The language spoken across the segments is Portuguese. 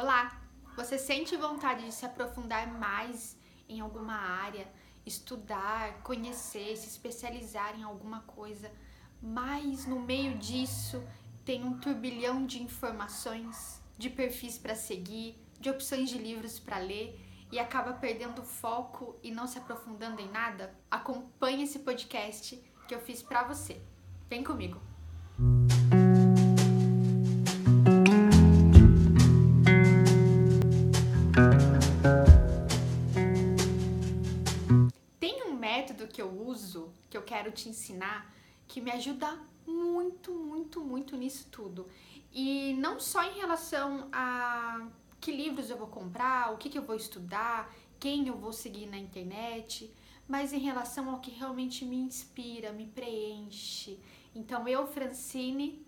Olá! Você sente vontade de se aprofundar mais em alguma área, estudar, conhecer, se especializar em alguma coisa, mas no meio disso tem um turbilhão de informações, de perfis para seguir, de opções de livros para ler e acaba perdendo foco e não se aprofundando em nada? Acompanhe esse podcast que eu fiz para você. Vem comigo! Te ensinar, que me ajuda muito, muito, muito nisso tudo. E não só em relação a que livros eu vou comprar, o que, que eu vou estudar, quem eu vou seguir na internet, mas em relação ao que realmente me inspira, me preenche. Então, eu, Francine,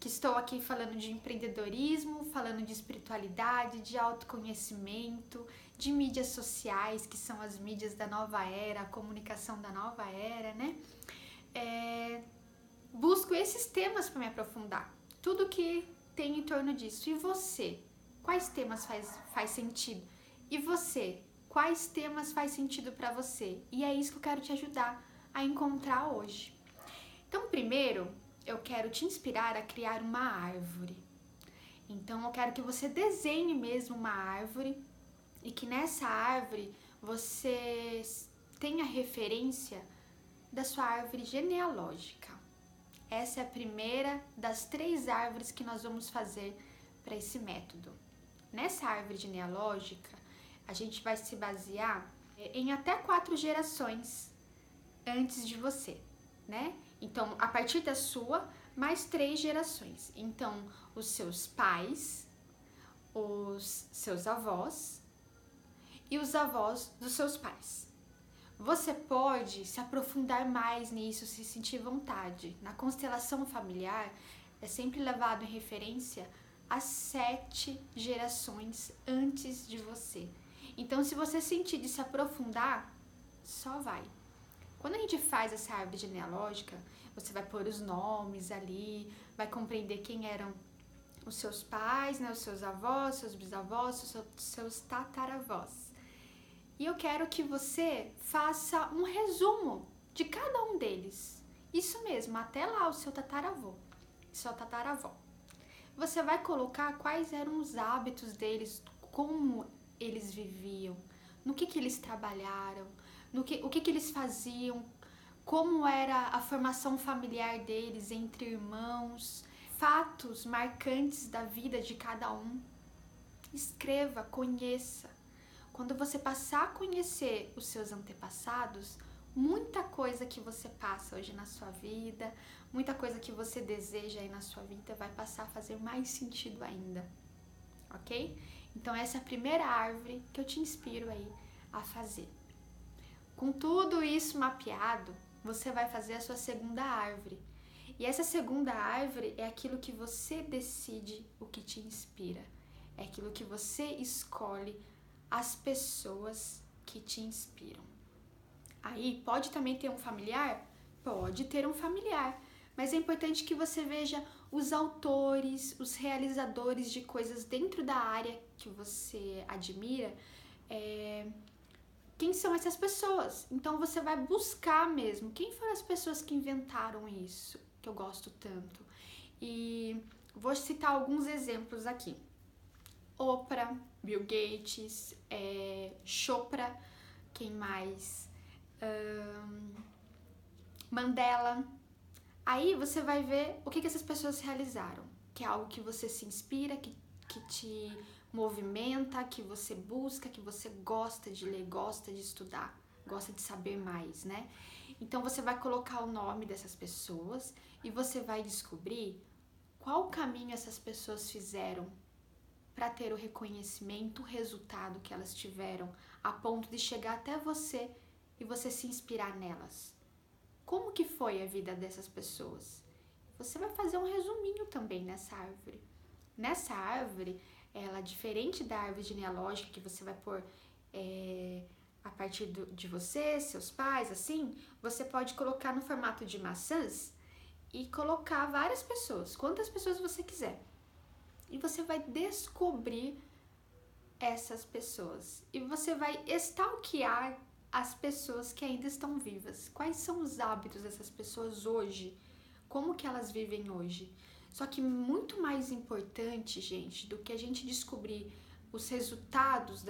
que estou aqui falando de empreendedorismo, falando de espiritualidade, de autoconhecimento, de mídias sociais, que são as mídias da nova era, a comunicação da nova era, né? É, busco esses temas para me aprofundar, tudo que tem em torno disso. E você? Quais temas faz, faz sentido? E você? Quais temas faz sentido para você? E é isso que eu quero te ajudar a encontrar hoje. Então, primeiro, eu quero te inspirar a criar uma árvore. Então eu quero que você desenhe mesmo uma árvore e que nessa árvore você tenha referência da sua árvore genealógica. Essa é a primeira das três árvores que nós vamos fazer para esse método. Nessa árvore genealógica, a gente vai se basear em até quatro gerações antes de você, né? Então, a partir da sua, mais três gerações. Então, os seus pais, os seus avós e os avós dos seus pais. Você pode se aprofundar mais nisso, se sentir vontade. Na constelação familiar, é sempre levado em referência as sete gerações antes de você. Então, se você sentir de se aprofundar, só vai. Quando a gente faz essa árvore genealógica, você vai pôr os nomes ali, vai compreender quem eram os seus pais, né, os seus avós, seus bisavós, os seus tataravós. E eu quero que você faça um resumo de cada um deles. Isso mesmo, até lá o seu tataravô, seu tataravó. Você vai colocar quais eram os hábitos deles, como eles viviam, no que, que eles trabalharam, no que, o que, que eles faziam, como era a formação familiar deles entre irmãos, fatos marcantes da vida de cada um. Escreva, conheça. Quando você passar a conhecer os seus antepassados, muita coisa que você passa hoje na sua vida, muita coisa que você deseja aí na sua vida vai passar a fazer mais sentido ainda. Ok? Então, essa é a primeira árvore que eu te inspiro aí a fazer. Com tudo isso mapeado, você vai fazer a sua segunda árvore. E essa segunda árvore é aquilo que você decide o que te inspira. É aquilo que você escolhe as pessoas que te inspiram. Aí pode também ter um familiar? Pode ter um familiar, mas é importante que você veja os autores, os realizadores de coisas dentro da área que você admira. É, quem são essas pessoas. Então você vai buscar mesmo quem foram as pessoas que inventaram isso, que eu gosto tanto. E vou citar alguns exemplos aqui. Oprah, Bill Gates, é, Chopra, quem mais? Um, Mandela. Aí você vai ver o que, que essas pessoas realizaram, que é algo que você se inspira, que, que te movimenta, que você busca, que você gosta de ler, gosta de estudar, gosta de saber mais, né? Então você vai colocar o nome dessas pessoas e você vai descobrir qual caminho essas pessoas fizeram para ter o reconhecimento, o resultado que elas tiveram, a ponto de chegar até você e você se inspirar nelas. Como que foi a vida dessas pessoas? Você vai fazer um resuminho também nessa árvore. Nessa árvore, ela diferente da árvore genealógica que você vai pôr é, a partir do, de você, seus pais, assim, você pode colocar no formato de maçãs e colocar várias pessoas, quantas pessoas você quiser. E você vai descobrir essas pessoas e você vai stalkear as pessoas que ainda estão vivas. Quais são os hábitos dessas pessoas hoje? Como que elas vivem hoje? Só que muito mais importante, gente, do que a gente descobrir os resultados,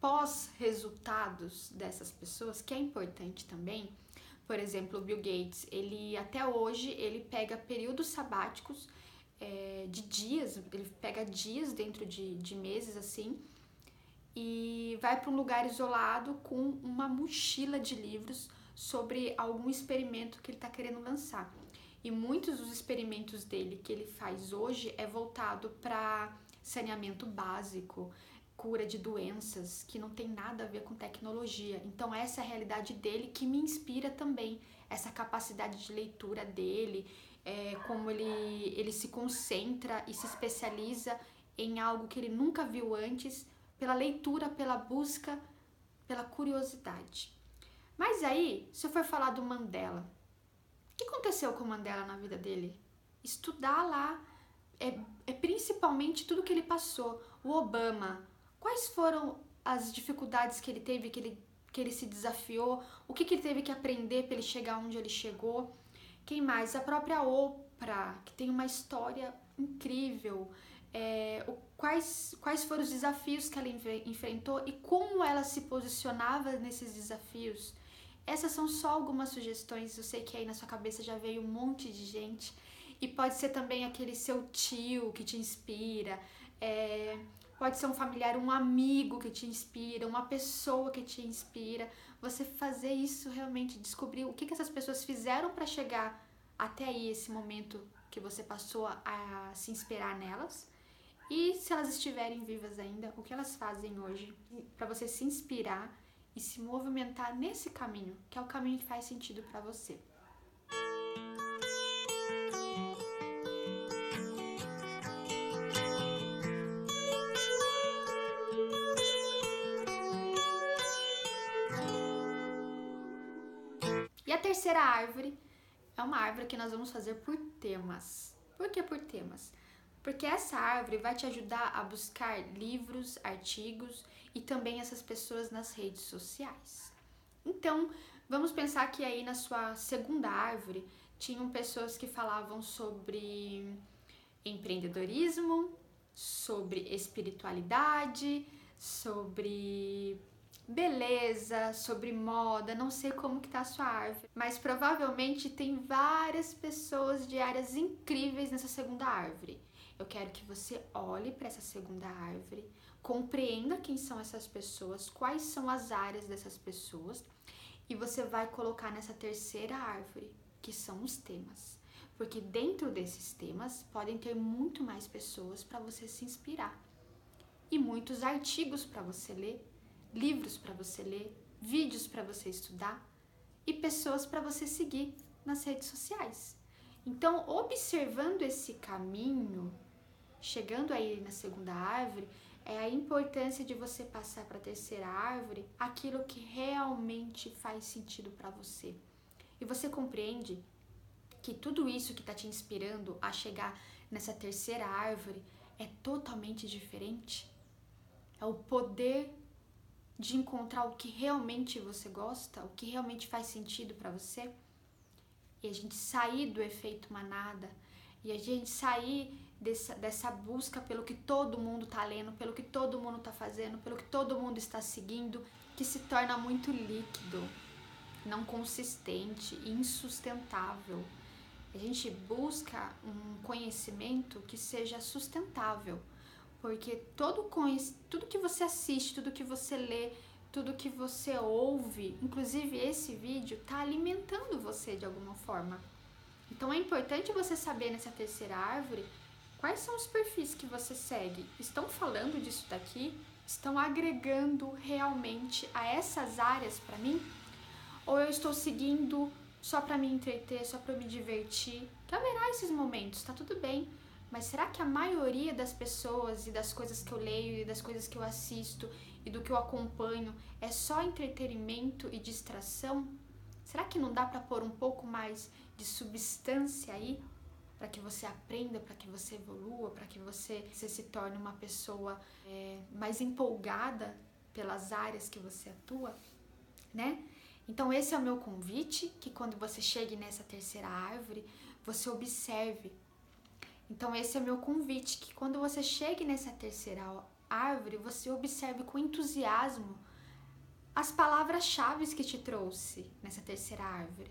pós-resultados dessas pessoas, que é importante também. Por exemplo, o Bill Gates, ele até hoje ele pega períodos sabáticos é, de dias, ele pega dias dentro de, de meses assim e vai para um lugar isolado com uma mochila de livros sobre algum experimento que ele está querendo lançar. E muitos dos experimentos dele que ele faz hoje é voltado para saneamento básico, cura de doenças que não tem nada a ver com tecnologia. Então essa é a realidade dele que me inspira também, essa capacidade de leitura dele, é, como ele, ele se concentra e se especializa em algo que ele nunca viu antes, pela leitura, pela busca, pela curiosidade. Mas aí, se eu for falar do Mandela, o que aconteceu com o Mandela na vida dele? Estudar lá é, é principalmente tudo que ele passou. O Obama, quais foram as dificuldades que ele teve, que ele, que ele se desafiou, o que, que ele teve que aprender para ele chegar onde ele chegou. Quem mais? A própria Oprah, que tem uma história incrível. É, o, quais, quais foram os desafios que ela enfrentou e como ela se posicionava nesses desafios. Essas são só algumas sugestões. Eu sei que aí na sua cabeça já veio um monte de gente. E pode ser também aquele seu tio que te inspira. É, pode ser um familiar, um amigo que te inspira, uma pessoa que te inspira. Você fazer isso realmente, descobrir o que, que essas pessoas fizeram para chegar até aí, esse momento que você passou a, se inspirar nelas. E se elas estiverem vivas ainda, o que elas fazem hoje para você se inspirar e se movimentar nesse caminho, que é o caminho que faz sentido para você. A terceira árvore é uma árvore que nós vamos fazer por temas. Por que por temas? Porque essa árvore vai te ajudar a buscar livros, artigos e também essas pessoas nas redes sociais. Então, vamos pensar que aí na sua segunda árvore tinham pessoas que falavam sobre empreendedorismo, sobre espiritualidade, sobre beleza, sobre moda, não sei como que tá a sua árvore, mas provavelmente tem várias pessoas de áreas incríveis nessa segunda árvore. Eu quero que você olhe para essa segunda árvore, compreenda quem são essas pessoas, quais são as áreas dessas pessoas, e você vai colocar nessa terceira árvore, que são os temas. Porque dentro desses temas podem ter muito mais pessoas para você se inspirar. E muitos artigos para você ler, livros para você ler, vídeos para você estudar e pessoas para você seguir nas redes sociais. Então, observando esse caminho, chegando aí na segunda árvore, é a importância de você passar para a terceira árvore aquilo que realmente faz sentido para você. E você compreende que tudo isso que está te inspirando a chegar nessa terceira árvore é totalmente diferente? É o poder de encontrar o que realmente você gosta, o que realmente faz sentido para você? E a gente sair do efeito manada e a gente sair dessa, dessa busca pelo que todo mundo está lendo, pelo que todo mundo está fazendo, pelo que todo mundo está seguindo, que se torna muito líquido, não consistente, insustentável. A gente busca um conhecimento que seja sustentável, porque todo tudo que você assiste, tudo que você lê, tudo que você ouve, inclusive esse vídeo, está alimentando você de alguma forma. Então é importante você saber nessa terceira árvore Quais são os perfis que você segue? Estão falando disso daqui? Estão agregando realmente a essas áreas para mim? Ou eu estou seguindo só para me entreter, só para me divertir? Haverá esses momentos, tá tudo bem. Mas será que a maioria das pessoas e das coisas que eu leio e das coisas que eu assisto e do que eu acompanho é só entretenimento e distração? Será que não dá para pôr um pouco mais de substância aí? para que você aprenda, para que você evolua, para que você, você, se torne uma pessoa é, mais empolgada pelas áreas que você atua, né? Então esse é o meu convite, que quando você chegue nessa terceira árvore, você observe. Então esse é meu convite, que quando você chegue nessa terceira árvore, você observe com entusiasmo as palavras-chave que te trouxe nessa terceira árvore.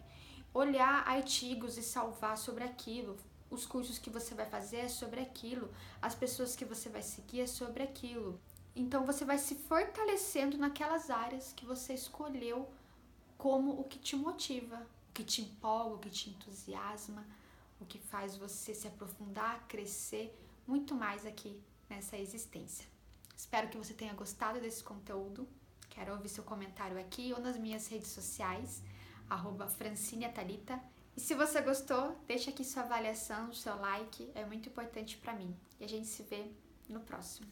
Olhar artigos e salvar sobre aquilo, os cursos que você vai fazer é sobre aquilo, as pessoas que você vai seguir é sobre aquilo. Então você vai se fortalecendo naquelas áreas que você escolheu como o que te motiva, o que te empolga, o que te entusiasma, o que faz você se aprofundar, crescer muito mais aqui nessa existência. Espero que você tenha gostado desse conteúdo. Quero ouvir seu comentário aqui ou nas minhas redes sociais, arroba. E se você gostou, deixa aqui sua avaliação, seu like, é muito importante para mim. E a gente se vê no próximo.